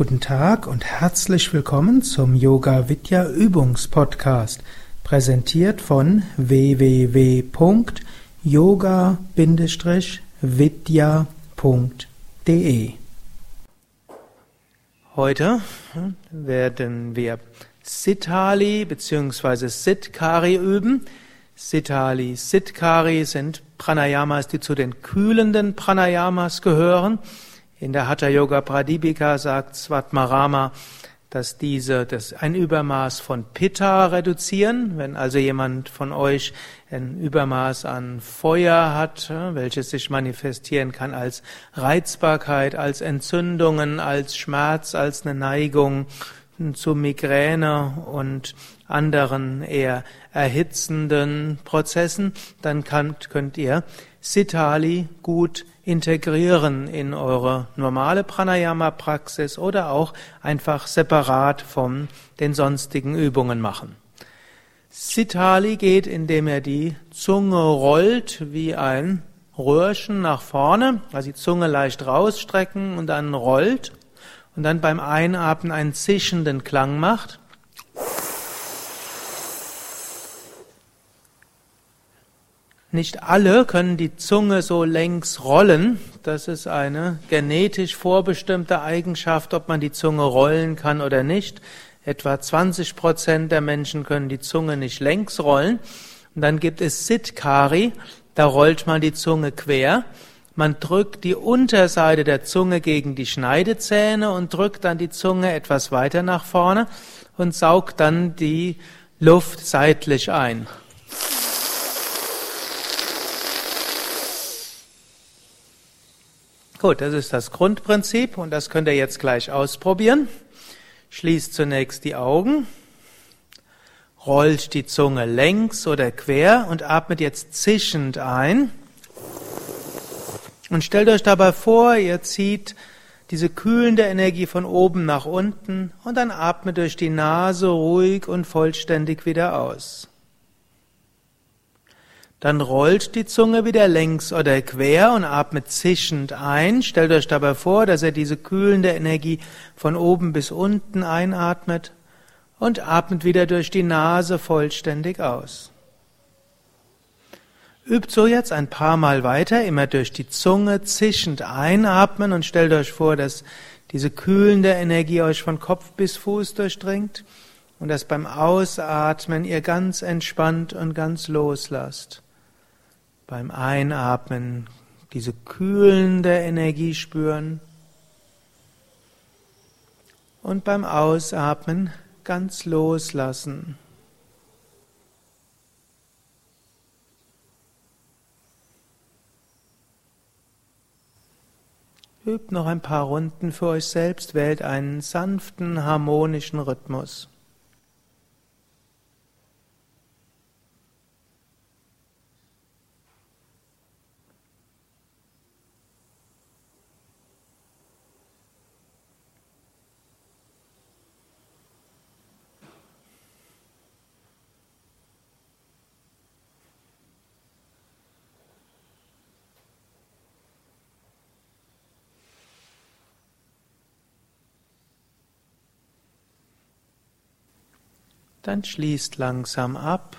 Guten Tag und herzlich willkommen zum Yoga Vidya Übungspodcast, präsentiert von www.yoga-vidya.de. Heute werden wir Sitali bzw. Sitkari üben. Sitali, Sitkari sind Pranayamas, die zu den kühlenden Pranayamas gehören. In der Hatha Yoga Pradipika sagt Svatmarama, dass diese das ein Übermaß von Pitta reduzieren. Wenn also jemand von euch ein Übermaß an Feuer hat, welches sich manifestieren kann als Reizbarkeit, als Entzündungen, als Schmerz, als eine Neigung zu Migräne und anderen eher erhitzenden Prozessen, dann könnt ihr Sitali gut integrieren in eure normale Pranayama-Praxis oder auch einfach separat von den sonstigen Übungen machen. Sitali geht, indem er die Zunge rollt wie ein Röhrchen nach vorne, also die Zunge leicht rausstrecken und dann rollt und dann beim Einatmen einen zischenden Klang macht. Nicht alle können die Zunge so längs rollen. Das ist eine genetisch vorbestimmte Eigenschaft, ob man die Zunge rollen kann oder nicht. Etwa 20 Prozent der Menschen können die Zunge nicht längs rollen. Und dann gibt es Sitkari, da rollt man die Zunge quer. Man drückt die Unterseite der Zunge gegen die Schneidezähne und drückt dann die Zunge etwas weiter nach vorne und saugt dann die Luft seitlich ein. Gut, das ist das Grundprinzip und das könnt ihr jetzt gleich ausprobieren. Schließt zunächst die Augen, rollt die Zunge längs oder quer und atmet jetzt zischend ein. Und stellt euch dabei vor, ihr zieht diese kühlende Energie von oben nach unten und dann atmet durch die Nase ruhig und vollständig wieder aus. Dann rollt die Zunge wieder längs oder quer und atmet zischend ein. Stellt euch dabei vor, dass ihr diese kühlende Energie von oben bis unten einatmet und atmet wieder durch die Nase vollständig aus. Übt so jetzt ein paar Mal weiter, immer durch die Zunge zischend einatmen und stellt euch vor, dass diese kühlende Energie euch von Kopf bis Fuß durchdringt und dass beim Ausatmen ihr ganz entspannt und ganz loslasst beim Einatmen diese kühlende Energie spüren und beim Ausatmen ganz loslassen. Übt noch ein paar Runden für euch selbst, wählt einen sanften, harmonischen Rhythmus. Dann schließt langsam ab.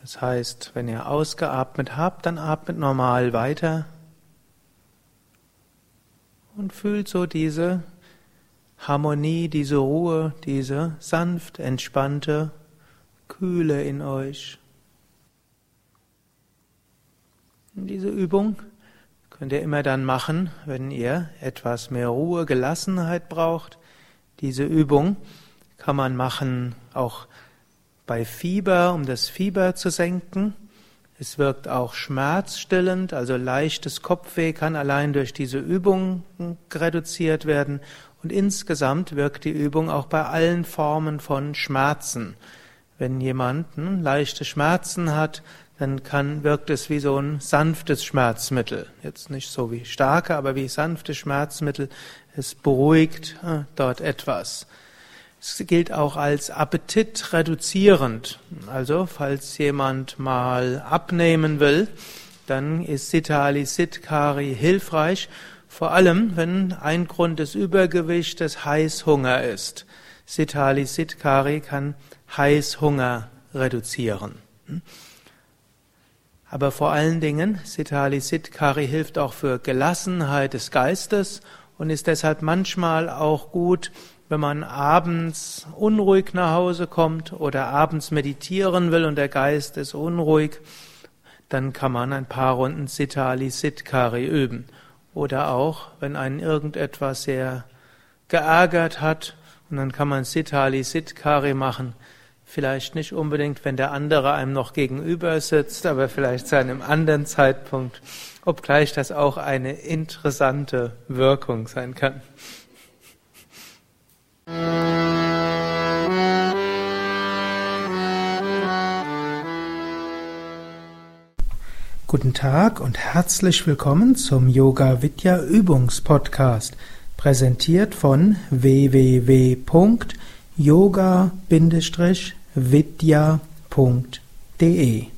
Das heißt, wenn ihr ausgeatmet habt, dann atmet normal weiter und fühlt so diese Harmonie, diese Ruhe, diese sanft entspannte Kühle in euch. Und diese Übung könnt ihr immer dann machen, wenn ihr etwas mehr Ruhe, Gelassenheit braucht. Diese Übung kann man machen auch bei Fieber, um das Fieber zu senken. Es wirkt auch schmerzstillend, also leichtes Kopfweh kann allein durch diese Übung reduziert werden. Und insgesamt wirkt die Übung auch bei allen Formen von Schmerzen. Wenn jemand hm, leichte Schmerzen hat, dann kann, wirkt es wie so ein sanftes Schmerzmittel. Jetzt nicht so wie starke, aber wie sanfte Schmerzmittel. Es beruhigt dort etwas. Es gilt auch als appetitreduzierend. Also, falls jemand mal abnehmen will, dann ist Sitali Sitkari hilfreich. Vor allem, wenn ein Grund des Übergewichtes Heißhunger ist. Sitali Sitkari kann Heißhunger reduzieren. Aber vor allen Dingen, Sitali Sitkari hilft auch für Gelassenheit des Geistes und ist deshalb manchmal auch gut, wenn man abends unruhig nach Hause kommt oder abends meditieren will und der Geist ist unruhig, dann kann man ein paar Runden Sitali Sitkari üben. Oder auch, wenn einen irgendetwas sehr geärgert hat, und dann kann man Sitali Sitkari machen. Vielleicht nicht unbedingt, wenn der andere einem noch gegenüber sitzt, aber vielleicht zu einem anderen Zeitpunkt, obgleich das auch eine interessante Wirkung sein kann. Guten Tag und herzlich willkommen zum Yoga Vidya Übungspodcast, präsentiert von www.yoga-vidya.de